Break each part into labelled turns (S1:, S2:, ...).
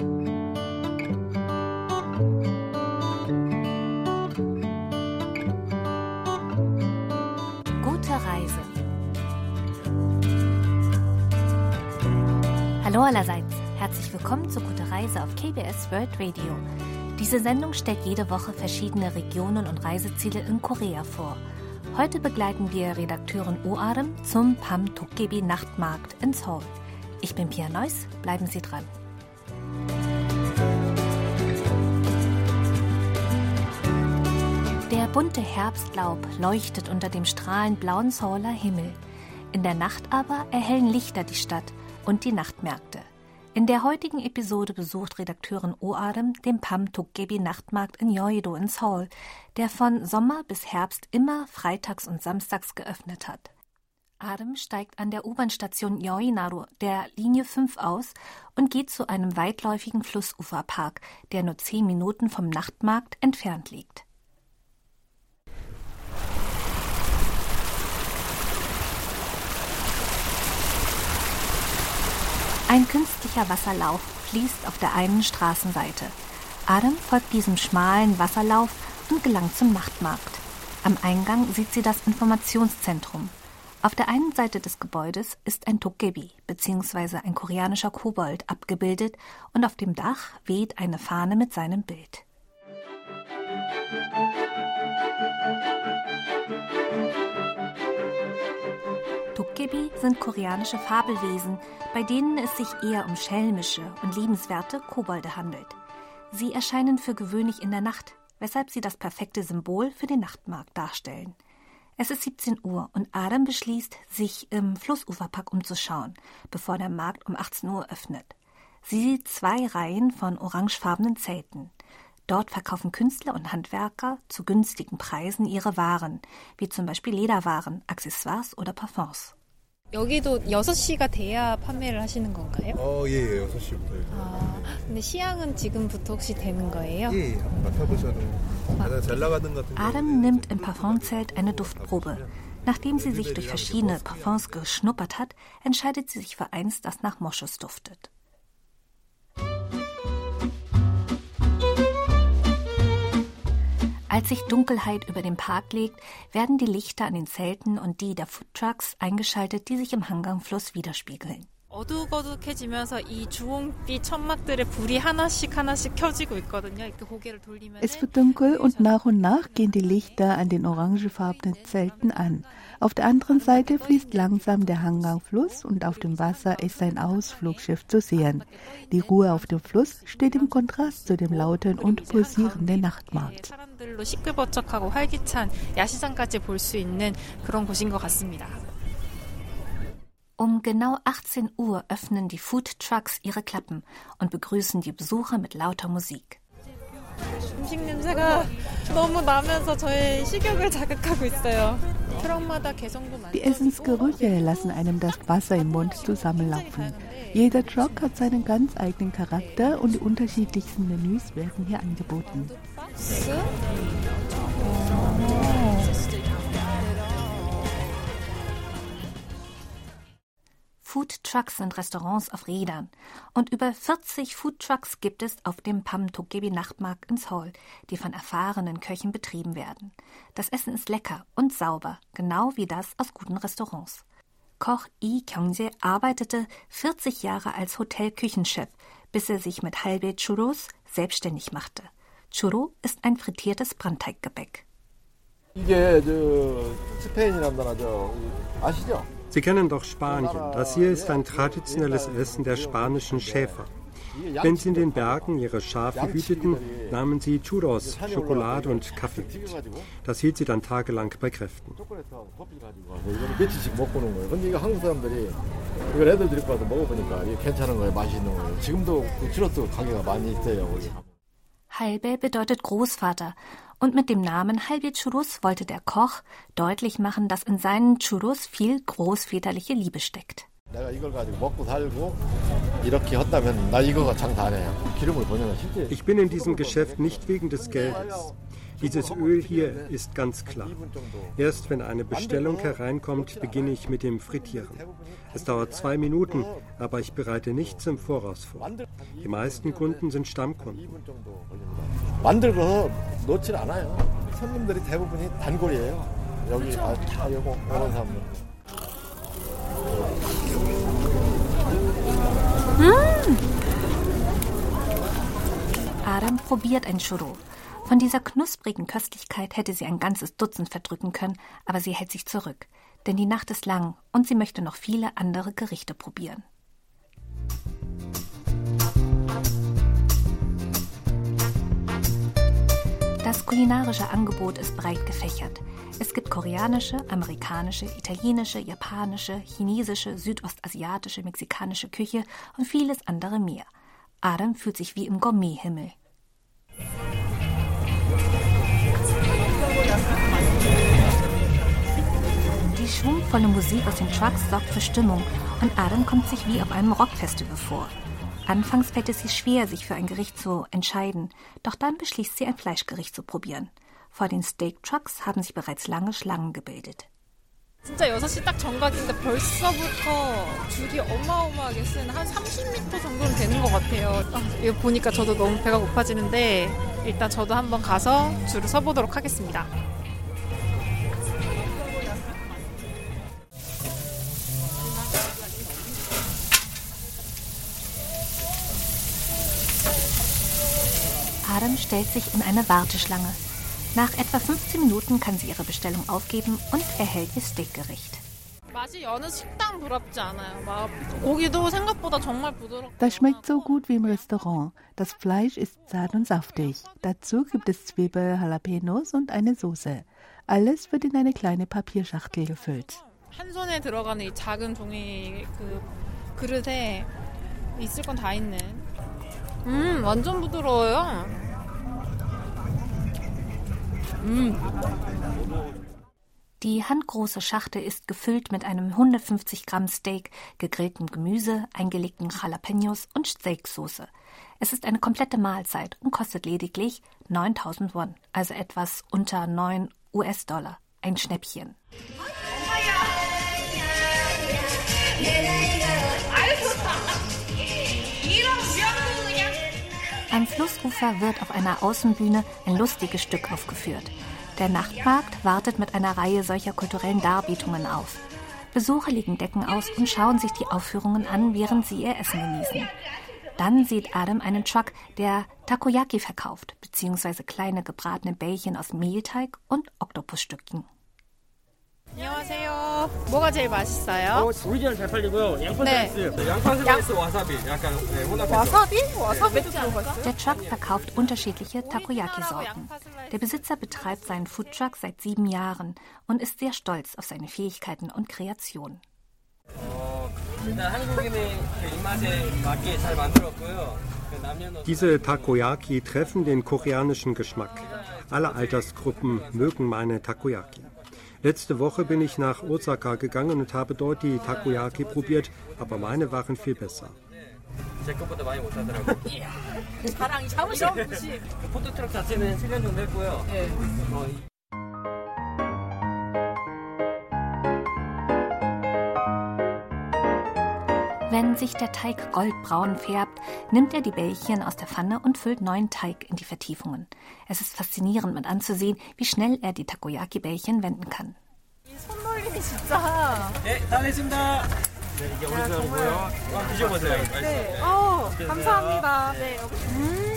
S1: Gute Reise. Hallo allerseits, herzlich willkommen zu Gute Reise auf KBS World Radio. Diese Sendung stellt jede Woche verschiedene Regionen und Reiseziele in Korea vor. Heute begleiten wir Redakteurin Oarem zum Pam Dokgebi Nachtmarkt in Seoul. Ich bin Pia Neuss, bleiben Sie dran. Der bunte Herbstlaub leuchtet unter dem strahlend blauen Seouler Himmel. In der Nacht aber erhellen Lichter die Stadt und die Nachtmärkte. In der heutigen Episode besucht Redakteurin Oadem den Pam Tukgebi Nachtmarkt in Yeouido in Seoul, der von Sommer bis Herbst immer freitags und samstags geöffnet hat. Adem steigt an der U-Bahn-Station Yoinaru der Linie 5 aus und geht zu einem weitläufigen Flussuferpark, der nur zehn Minuten vom Nachtmarkt entfernt liegt. Ein künstlicher Wasserlauf fließt auf der einen Straßenseite. Adam folgt diesem schmalen Wasserlauf und gelangt zum Nachtmarkt. Am Eingang sieht sie das Informationszentrum. Auf der einen Seite des Gebäudes ist ein Tokebi bzw. ein koreanischer Kobold abgebildet und auf dem Dach weht eine Fahne mit seinem Bild. Tokebi sind koreanische Fabelwesen, bei denen es sich eher um schelmische und liebenswerte Kobolde handelt. Sie erscheinen für gewöhnlich in der Nacht, weshalb sie das perfekte Symbol für den Nachtmarkt darstellen. Es ist 17 Uhr und Adam beschließt, sich im Flussuferpark umzuschauen, bevor der Markt um 18 Uhr öffnet. Sie sieht zwei Reihen von orangefarbenen Zelten. Dort verkaufen Künstler und Handwerker zu günstigen Preisen ihre Waren, wie zum Beispiel Lederwaren, Accessoires oder Parfums.
S2: 여기도 6시가 돼야 판매를 하시는 건가요?
S3: 어, 예, 예, 6시부터요.
S2: 아, 근데 시향은 지금부터 혹시 되는 거예요?
S3: 예, 예, 맡아보셔도 가장 잘 나가는 것 같은
S1: Adam nimmt im Parfumzelt eine Duftprobe. Nachdem sie sich durch verschiedene Parfums geschnuppert hat, entscheidet sie sich für eins, das nach Moschus duftet. Als sich Dunkelheit über den Park legt, werden die Lichter an den Zelten und die der Foodtrucks eingeschaltet, die sich im Hangangfluss widerspiegeln.
S2: 어둑어둑해지면서 이 주홍빛 천막들의 불이 하나씩 하나씩 켜지고 있거든요. 이렇게 고개를 돌리면
S4: Es wird dunkel und nach und nach gehen die Lichter an den orangefarbenen Zelten an. Auf der anderen Seite fließt langsam der Hangang-Fluss und auf dem Wasser ist ein Ausflugschiff zu sehen. Die Ruhe auf dem Fluss steht im Kontrast zu dem lauten und pulsierenden Nachtmarkt.
S2: 사람들로 시끌벅적하고 활기찬 야시장까지 볼 수 있는 그런 곳인 것 같습니다.
S1: Um genau 18 Uhr öffnen die Food Trucks ihre Klappen und begrüßen die Besucher mit lauter Musik.
S4: Die Essensgerüche lassen einem das Wasser im Mund zusammenlaufen. Jeder Truck hat seinen ganz eigenen Charakter und die unterschiedlichsten Menüs werden hier angeboten.
S1: Food Trucks sind Restaurants auf Rädern. Und über 40 Food Trucks gibt es auf dem Pam Togebi Nachtmarkt in Seoul, die von erfahrenen Köchen betrieben werden. Das Essen ist lecker und sauber, genau wie das aus guten Restaurants. Koch Lee Kyungjae arbeitete 40 Jahre als Hotelküchenchef, bis er sich mit halbe Churros selbstständig machte. Churro ist ein frittiertes Brandteiggebäck.
S3: 이게 저 스페인이란 나라죠. 아시죠?
S5: Sie kennen doch Spanien. Das hier ist ein traditionelles Essen der spanischen Schäfer. Wenn sie in den Bergen ihre Schafe hüteten, nahmen sie Churros, Schokolade und Kaffee mit. Das hielt sie dann tagelang bei Kräften.
S1: Halbe bedeutet Großvater und mit dem Namen Halbe Churros wollte der Koch deutlich machen, dass in seinen Churros viel großväterliche Liebe steckt.
S5: Ich bin in diesem Geschäft nicht wegen des Geldes. Dieses Öl hier ist ganz klar. Erst wenn eine Bestellung hereinkommt, beginne ich mit dem Frittieren. Es dauert zwei Minuten, aber ich bereite nichts im Voraus vor. Die meisten Kunden sind Stammkunden.
S3: 만들고 놓질 않아요. 손님들이 대부분이 단골이에요. 여기 아, 다 요거 오는 사람들.
S1: Adam probiert ein Churro. Von dieser knusprigen Köstlichkeit hätte sie ein ganzes Dutzend verdrücken können, aber sie hält sich zurück. Denn die Nacht ist lang und sie möchte noch viele andere Gerichte probieren. Das kulinarische Angebot ist breit gefächert. Es gibt koreanische, amerikanische, italienische, japanische, chinesische, südostasiatische, mexikanische Küche und vieles andere mehr. Adam fühlt sich wie im Gourmethimmel. Die schwungvolle Musik aus den Trucks sorgt für Stimmung und Adam kommt sich wie auf einem Rockfestival vor. Anfangs fällt es ihr schwer, sich für ein Gericht zu entscheiden, doch dann beschließt sie, ein Fleischgericht zu probieren. Vor den Steak Trucks haben sich bereits lange Schlangen gebildet.
S2: 진짜 6시 딱 정각인데 벌써부터 줄이 어마어마하게 쓴 한 30m 정도는 되는 것 같아요. 아, 이거 보니까 저도 너무 배가 고파지는데 일단 저도 한번 가서 줄을 서보도록 하겠습니다.
S1: Adam stellt sich in eine Warteschlange. Nach etwa 15 Minuten kann sie ihre Bestellung aufgeben und erhält ihr Steakgericht.
S4: Das schmeckt so gut wie im Restaurant. Das Fleisch ist zart und saftig. Dazu gibt es Zwiebel, Jalapenos und eine Soße. Alles wird in eine kleine Papierschachtel gefüllt.
S2: Ich 음, 완전 부드러워요.
S1: Die handgroße Schachtel ist gefüllt mit einem 150 Gramm Steak, gegrilltem Gemüse, eingelegten Jalapenos und Steaksoße. Es ist eine komplette Mahlzeit und kostet lediglich 9000 Won, also etwas unter 9 US-Dollar. Ein Schnäppchen. Am Flussufer wird auf einer Außenbühne ein lustiges Stück aufgeführt. Der Nachtmarkt wartet mit einer Reihe solcher kulturellen Darbietungen auf. Besucher legen Decken aus und schauen sich die Aufführungen an, während sie ihr Essen genießen. Dann sieht Adam einen Truck, der Takoyaki verkauft, beziehungsweise kleine gebratene Bällchen aus Mehlteig und Oktopusstückchen.
S2: 안녕하세요. 뭐가 제일 맛있어요?
S6: 어, 오리지널 잘 팔리고요. 양파
S2: 네.
S6: 스라이스, 양파 스라이스 와사비, 약간 네, 혼합해서.
S2: 와사비? 와사비도 들어갔어요?
S1: Der Truck verkauft unterschiedliche Takoyaki-Sorten. Der Besitzer betreibt seinen Foodtruck seit sieben Jahren und ist sehr stolz auf seine Fähigkeiten und Kreation.
S6: 어, 일단 한국인의 그 입맛에 맞게 잘 만들었고요. 그 남녀노소
S5: Diese Takoyaki treffen den koreanischen Geschmack. Alle Altersgruppen mögen meine Takoyaki. Letzte Woche bin ich nach Osaka gegangen und habe dort die Takoyaki probiert, aber meine waren viel besser.
S1: Wenn sich der Teig goldbraun färbt, nimmt er die Bällchen aus der Pfanne und füllt neuen Teig in die Vertiefungen. Es ist faszinierend mit anzusehen, wie schnell er die Takoyaki-Bällchen wenden kann.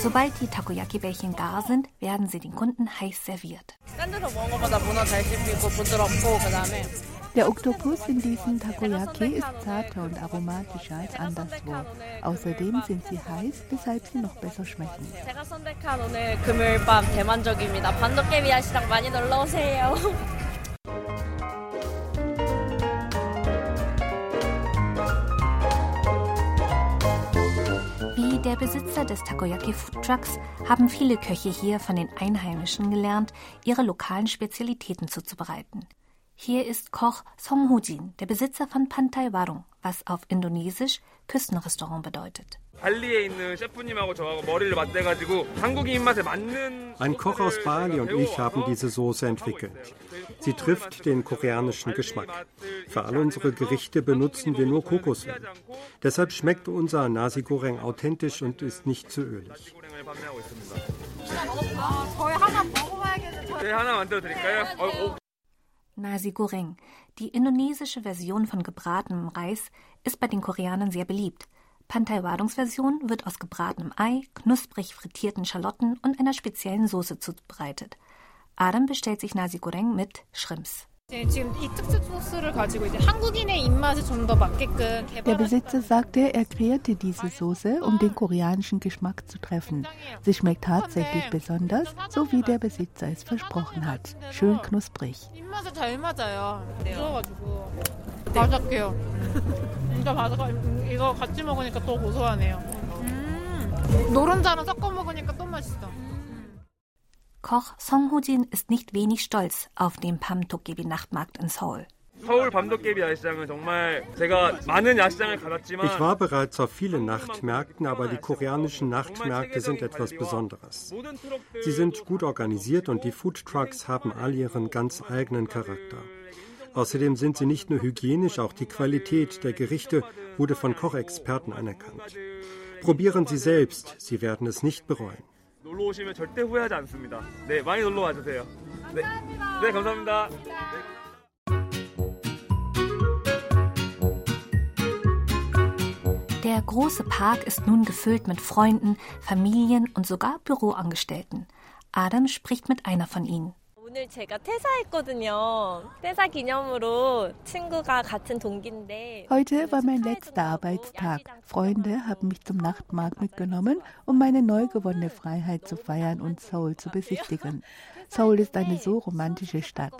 S1: Sobald die Takoyaki-Bällchen gar sind, werden sie den Kunden heiß serviert.
S4: Der Oktopus in diesem Takoyaki ist zarter und aromatischer als anderswo. Außerdem sind sie heiß, weshalb sie noch besser schmecken.
S1: Wie der Besitzer des Takoyaki Food Trucks haben viele Köche hier von den Einheimischen gelernt, ihre lokalen Spezialitäten zuzubereiten. Hier ist Koch Song Ho-jin, der Besitzer von Pantai Warung, was auf Indonesisch Küstenrestaurant bedeutet.
S5: Ein Koch aus Bali und ich haben diese Soße entwickelt. Sie trifft den koreanischen Geschmack. Für all unsere Gerichte benutzen wir nur Kokosöl. Deshalb schmeckt unser Nasi Goreng authentisch und ist nicht zu ölig.
S1: Nasi Goreng, die indonesische Version von gebratenem Reis, ist bei den Koreanern sehr beliebt. Pantai-Wadungs-Version wird aus gebratenem Ei, knusprig frittierten Schalotten und einer speziellen Soße zubereitet. Adam bestellt sich Nasi Goreng mit Shrimps.
S2: Der
S4: Besitzer sagte, er kreierte diese Soße, um den koreanischen Geschmack zu treffen. Sie schmeckt tatsächlich besonders, so wie der Besitzer es versprochen hat. Schön knusprig.
S2: 노른자랑 섞어 먹으니까 또 맛있어.
S1: Koch Song Ho-jin ist nicht wenig stolz auf den Pam-Dokgebi-Nachtmarkt in Seoul.
S5: Ich war bereits auf vielen Nachtmärkten, aber die koreanischen Nachtmärkte sind etwas Besonderes. Sie sind gut organisiert und die Food Trucks haben all ihren ganz eigenen Charakter. Außerdem sind sie nicht nur hygienisch, auch die Qualität der Gerichte wurde von Kochexperten anerkannt. Probieren Sie selbst, Sie werden es nicht bereuen. 놀러 오시면 절대 후회하지 않습니다. 네, 많이 놀러 와주세요. 네, 네 감사합니다.
S1: Der große Park ist nun gefüllt mit Freunden, Familien und sogar Büroangestellten. Adam spricht mit einer von ihnen.
S7: 오늘 제가 퇴사했거든요. 퇴사 기념으로 친구가 같은 동기인데.
S4: Heute war mein letzter Arbeitstag. Freunde haben mich zum Nachtmarkt mitgenommen, um meine neu gewonnene Freiheit zu feiern und Seoul zu besichtigen. Seoul ist eine so romantische Stadt.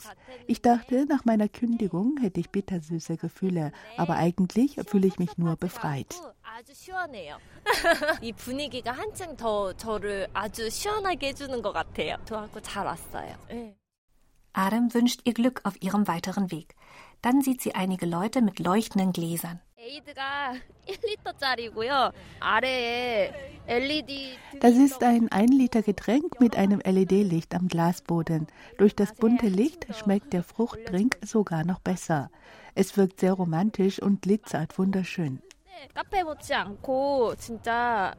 S4: Ich dachte, nach meiner Kündigung hätte ich bittersüße Gefühle, aber eigentlich fühle ich mich nur befreit.
S7: 아주 시원해요. 이 분위기가 한층 더 저를 아주 시원하게 해주는 것 같아요. 좋아하고 잘 왔어요. 네.
S1: Adam wünscht ihr Glück auf ihrem weiteren Weg. Dann sieht sie einige Leute mit leuchtenden Gläsern.
S4: Das ist ein 1 Liter Getränk mit einem LED-Licht am Glasboden. Durch das bunte Licht schmeckt der Fruchtdrink sogar noch besser. Es wirkt sehr romantisch und glitzert wunderschön.
S7: 카페 못지 않고 진짜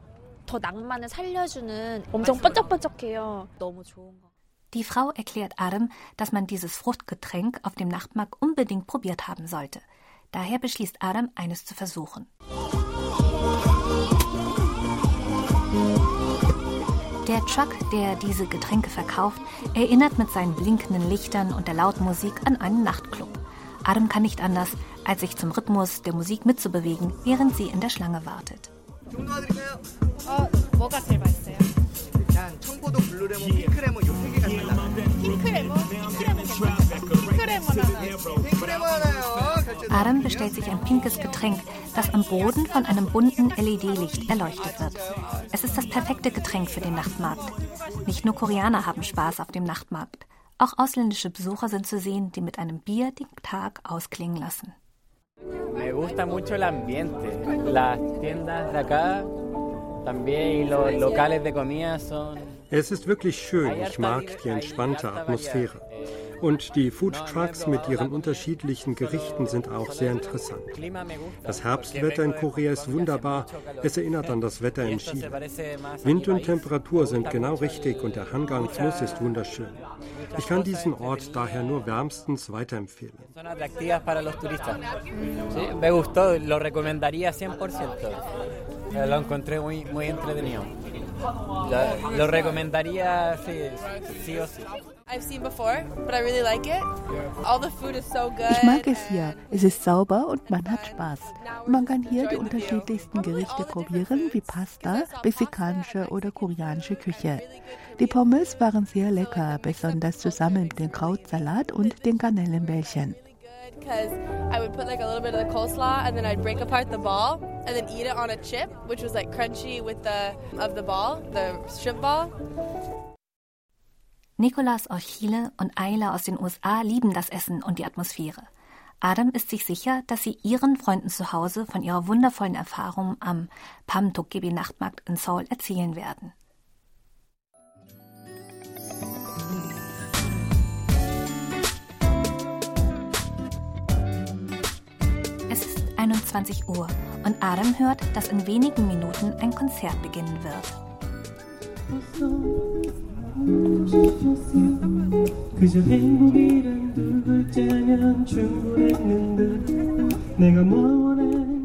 S7: 더 낭만을 살려주는 엄청 번쩍번쩍해요. 너무 좋은 거.
S1: Die Frau erklärt Adam, dass man dieses Fruchtgetränk auf dem Nachtmarkt unbedingt probiert haben sollte. Daher beschließt Adam, eines zu versuchen. Der Truck, der diese Getränke verkauft, erinnert mit seinen blinkenden Lichtern und der lauten Musik an einen Nachtclub. Adam kann nicht anders, als sich zum Rhythmus der Musik mitzubewegen, während sie in der Schlange wartet. Adam bestellt sich ein pinkes Getränk, das am Boden von einem bunten LED-Licht erleuchtet wird. Es ist das perfekte Getränk für den Nachtmarkt. Nicht nur Koreaner haben Spaß auf dem Nachtmarkt. Auch ausländische Besucher sind zu sehen, die mit einem Bier den Tag ausklingen lassen.
S6: Me gusta mucho el ambiente. Las tiendas de acá también y los locales de comida son.
S5: Es ist wirklich schön. Ich mag die entspannte Atmosphäre. Und die Food Trucks mit ihren unterschiedlichen Gerichten sind auch sehr interessant. Das Herbstwetter in Korea ist wunderbar. Es erinnert an das Wetter in Chile. Wind und Temperatur sind genau richtig und der Hangang Fluss ist wunderschön. Ich kann diesen Ort daher nur wärmstens weiterempfehlen.
S6: Me gustó, lo recomendaría 100%. Lo encontré muy, muy entretenido. Lo recomendaría sí, sí o sí.
S4: Ich mag es hier. Es ist sauber und man hat Spaß. Man kann hier die unterschiedlichsten Gerichte probieren, wie Pasta, mexikanische oder koreanische Küche. Die Pommes waren sehr lecker, besonders zusammen mit dem Krautsalat und den Garnellenbällchen. Because I would put like a little bit of the coleslaw and then I'd break apart the ball and then eat it on a chip, which was like crunchy with the of the ball, the shrimp ball.
S1: Nicolas Orchile und Ayla aus den USA lieben das Essen und die Atmosphäre. Adam ist sich sicher, dass sie ihren Freunden zu Hause von ihrer wundervollen Erfahrung am Pam Dokgebi Nachtmarkt in Seoul erzählen werden. 21 Uhr und Adam hört, dass in wenigen Minuten ein Konzert beginnen wird.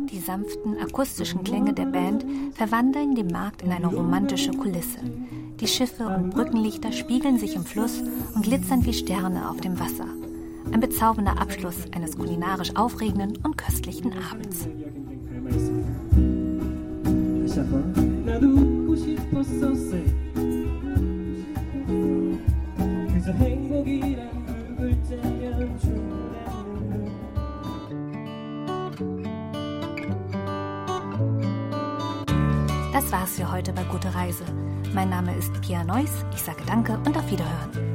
S1: Die sanften akustischen Klänge der Band verwandeln den Markt in eine romantische Kulisse. Die Schiffe und Brückenlichter spiegeln sich im Fluss und glitzern wie Sterne auf dem Wasser. Ein bezaubernder Abschluss eines kulinarisch aufregenden und köstlichen Abends. Das war's für heute bei Gute Reise. Mein Name ist Pia Neuss. Ich sage Danke und auf Wiederhören.